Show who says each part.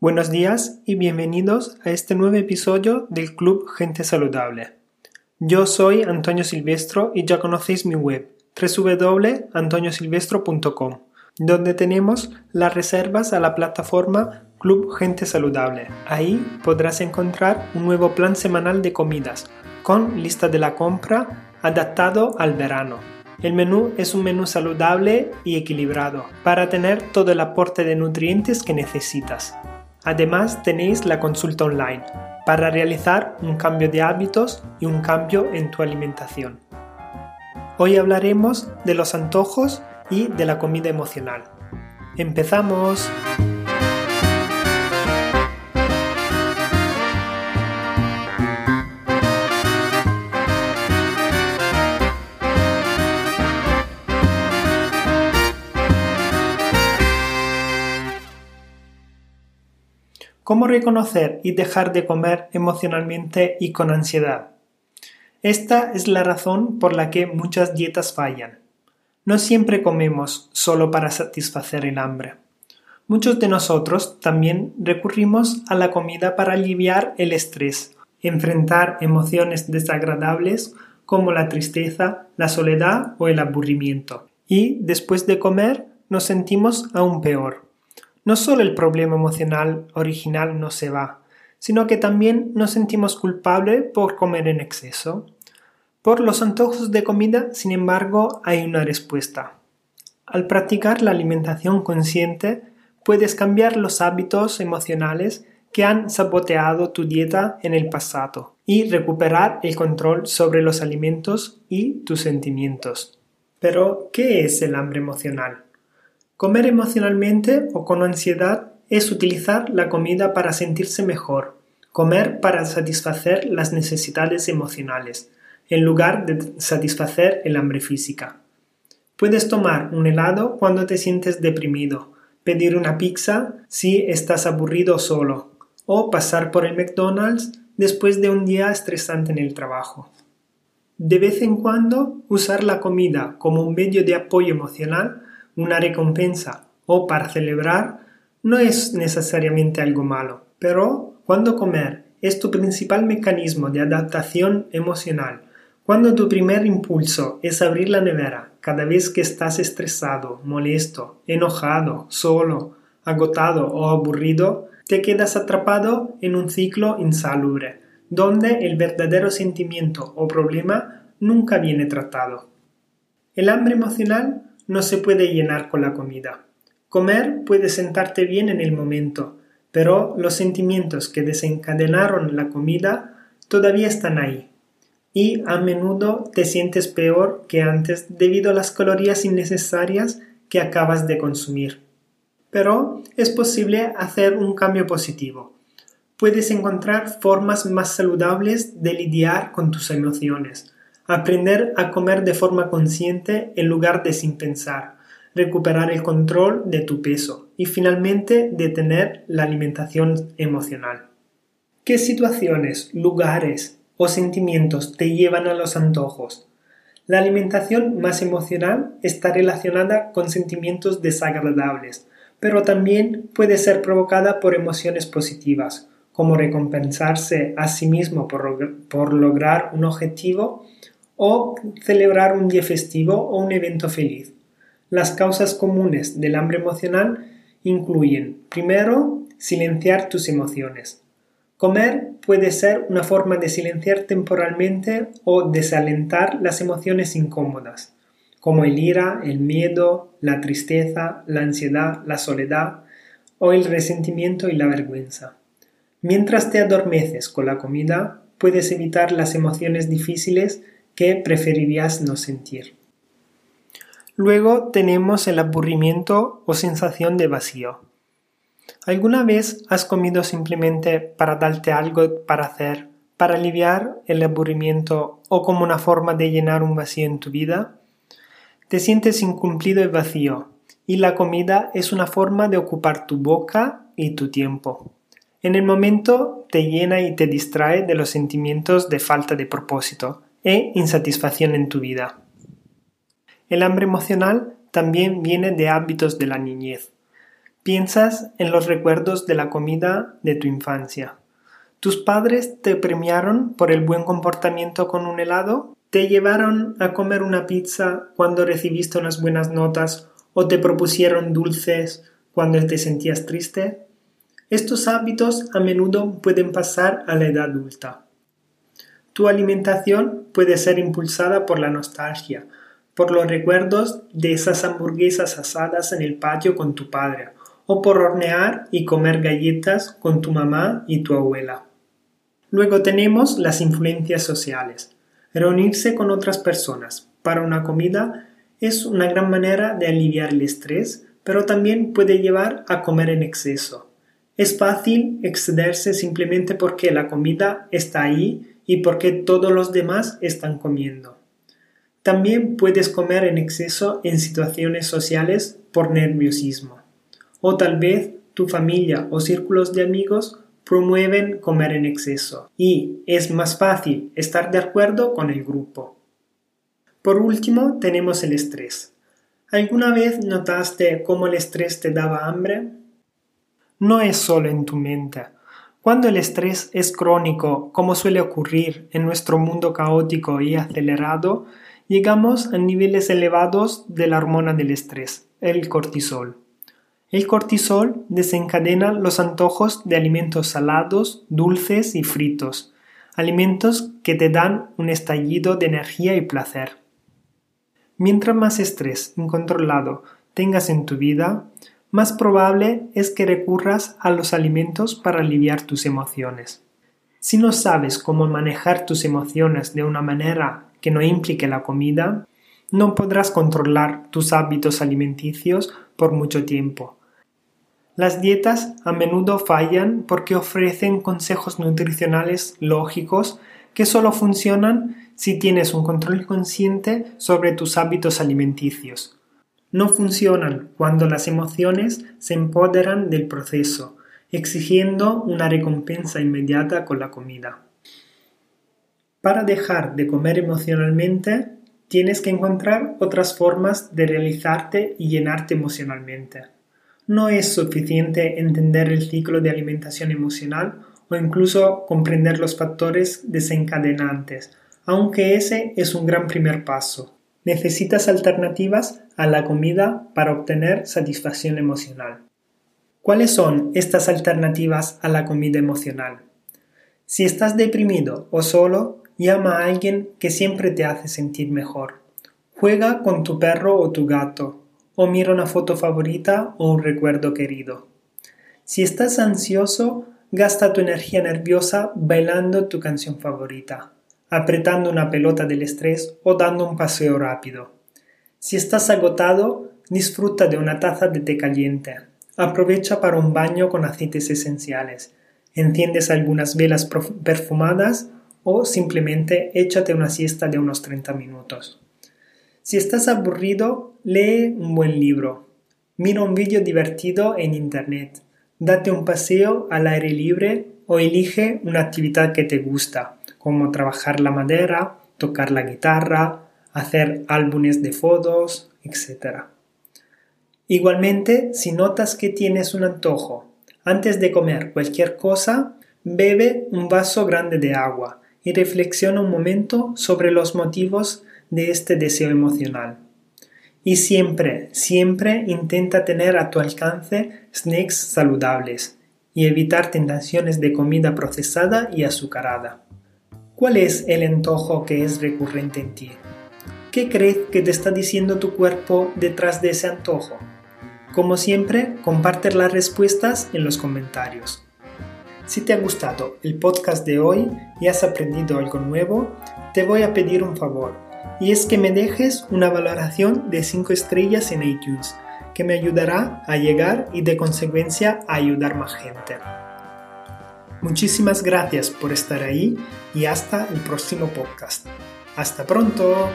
Speaker 1: Buenos días y bienvenidos a este nuevo episodio del Club Gente Saludable. Yo soy Antonio Silvestro y ya conocéis mi web www.antoniosilvestro.com, donde tenemos las reservas a la plataforma Club Gente Saludable. Ahí podrás encontrar un nuevo plan semanal de comidas con lista de la compra adaptado al verano. El menú es un menú saludable y equilibrado para tener todo el aporte de nutrientes que necesitas. Además tenéis la consulta online para realizar un cambio de hábitos y un cambio en tu alimentación. Hoy hablaremos de los antojos y de la comida emocional. ¡Empezamos! ¿Cómo reconocer y dejar de comer emocionalmente y con ansiedad? Esta es la razón por la que muchas dietas fallan. No siempre comemos solo para satisfacer el hambre. Muchos de nosotros también recurrimos a la comida para aliviar el estrés, enfrentar emociones desagradables como la tristeza, la soledad o el aburrimiento. Y después de comer nos sentimos aún peor no solo el problema emocional original no se va, sino que también nos sentimos culpables por comer en exceso. Por los antojos de comida, sin embargo, hay una respuesta. Al practicar la alimentación consciente, puedes cambiar los hábitos emocionales que han saboteado tu dieta en el pasado y recuperar el control sobre los alimentos y tus sentimientos. Pero, ¿qué es el hambre emocional? Comer emocionalmente o con ansiedad es utilizar la comida para sentirse mejor, comer para satisfacer las necesidades emocionales, en lugar de satisfacer el hambre física. Puedes tomar un helado cuando te sientes deprimido, pedir una pizza si estás aburrido solo, o pasar por el McDonald's después de un día estresante en el trabajo. De vez en cuando, usar la comida como un medio de apoyo emocional una recompensa o para celebrar no es necesariamente algo malo, pero cuando comer es tu principal mecanismo de adaptación emocional, cuando tu primer impulso es abrir la nevera cada vez que estás estresado, molesto, enojado, solo, agotado o aburrido, te quedas atrapado en un ciclo insalubre, donde el verdadero sentimiento o problema nunca viene tratado. El hambre emocional no se puede llenar con la comida. Comer puede sentarte bien en el momento, pero los sentimientos que desencadenaron la comida todavía están ahí. Y a menudo te sientes peor que antes debido a las calorías innecesarias que acabas de consumir. Pero es posible hacer un cambio positivo. Puedes encontrar formas más saludables de lidiar con tus emociones, Aprender a comer de forma consciente en lugar de sin pensar. Recuperar el control de tu peso. Y finalmente detener la alimentación emocional. ¿Qué situaciones, lugares o sentimientos te llevan a los antojos? La alimentación más emocional está relacionada con sentimientos desagradables, pero también puede ser provocada por emociones positivas, como recompensarse a sí mismo por, por lograr un objetivo o celebrar un día festivo o un evento feliz. Las causas comunes del hambre emocional incluyen, primero, silenciar tus emociones. Comer puede ser una forma de silenciar temporalmente o desalentar las emociones incómodas, como el ira, el miedo, la tristeza, la ansiedad, la soledad o el resentimiento y la vergüenza. Mientras te adormeces con la comida, puedes evitar las emociones difíciles que preferirías no sentir. Luego tenemos el aburrimiento o sensación de vacío. ¿Alguna vez has comido simplemente para darte algo para hacer, para aliviar el aburrimiento o como una forma de llenar un vacío en tu vida? Te sientes incumplido y vacío, y la comida es una forma de ocupar tu boca y tu tiempo. En el momento te llena y te distrae de los sentimientos de falta de propósito, e insatisfacción en tu vida. El hambre emocional también viene de hábitos de la niñez. Piensas en los recuerdos de la comida de tu infancia. ¿Tus padres te premiaron por el buen comportamiento con un helado? ¿Te llevaron a comer una pizza cuando recibiste unas buenas notas o te propusieron dulces cuando te sentías triste? Estos hábitos a menudo pueden pasar a la edad adulta. Tu alimentación puede ser impulsada por la nostalgia, por los recuerdos de esas hamburguesas asadas en el patio con tu padre, o por hornear y comer galletas con tu mamá y tu abuela. Luego tenemos las influencias sociales. Reunirse con otras personas para una comida es una gran manera de aliviar el estrés, pero también puede llevar a comer en exceso. Es fácil excederse simplemente porque la comida está ahí y porque todos los demás están comiendo. También puedes comer en exceso en situaciones sociales por nerviosismo. O tal vez tu familia o círculos de amigos promueven comer en exceso y es más fácil estar de acuerdo con el grupo. Por último, tenemos el estrés. ¿Alguna vez notaste cómo el estrés te daba hambre? No es solo en tu mente. Cuando el estrés es crónico, como suele ocurrir en nuestro mundo caótico y acelerado, llegamos a niveles elevados de la hormona del estrés, el cortisol. El cortisol desencadena los antojos de alimentos salados, dulces y fritos, alimentos que te dan un estallido de energía y placer. Mientras más estrés incontrolado tengas en tu vida, más probable es que recurras a los alimentos para aliviar tus emociones. Si no sabes cómo manejar tus emociones de una manera que no implique la comida, no podrás controlar tus hábitos alimenticios por mucho tiempo las dietas a menudo fallan porque ofrecen consejos nutricionales lógicos que solo funcionan si tienes un control consciente sobre tus hábitos alimenticios. No funcionan cuando las emociones se empoderan del proceso, exigiendo una recompensa inmediata con la comida. Para dejar de comer emocionalmente, tienes que encontrar otras formas de realizarte y llenarte emocionalmente. No es suficiente entender el ciclo de alimentación emocional o incluso comprender los factores desencadenantes, aunque ese es un gran primer paso. Necesitas alternativas a la comida para obtener satisfacción emocional. ¿Cuáles son estas alternativas a la comida emocional? Si estás deprimido o solo, llama a alguien que siempre te hace sentir mejor. Juega con tu perro o tu gato o mira una foto favorita o un recuerdo querido. Si estás ansioso, gasta tu energía nerviosa bailando tu canción favorita, apretando una pelota del estrés o dando un paseo rápido. Si estás agotado, disfruta de una taza de té caliente. Aprovecha para un baño con aceites esenciales. Enciendes algunas velas perfumadas o simplemente échate una siesta de unos 30 minutos. Si estás aburrido, lee un buen libro. Mira un vídeo divertido en Internet. Date un paseo al aire libre o elige una actividad que te gusta, como trabajar la madera, tocar la guitarra, hacer álbumes de fotos, etc. Igualmente, si notas que tienes un antojo, antes de comer cualquier cosa, bebe un vaso grande de agua y reflexiona un momento sobre los motivos de este deseo emocional. Y siempre, siempre intenta tener a tu alcance snacks saludables y evitar tentaciones de comida procesada y azucarada. ¿Cuál es el antojo que es recurrente en ti? ¿Qué crees que te está diciendo tu cuerpo detrás de ese antojo? Como siempre, comparte las respuestas en los comentarios. Si te ha gustado el podcast de hoy y has aprendido algo nuevo, te voy a pedir un favor y es que me dejes una valoración de 5 estrellas en iTunes, que me ayudará a llegar y de consecuencia a ayudar más gente. Muchísimas gracias por estar ahí y hasta el próximo podcast. Hasta pronto.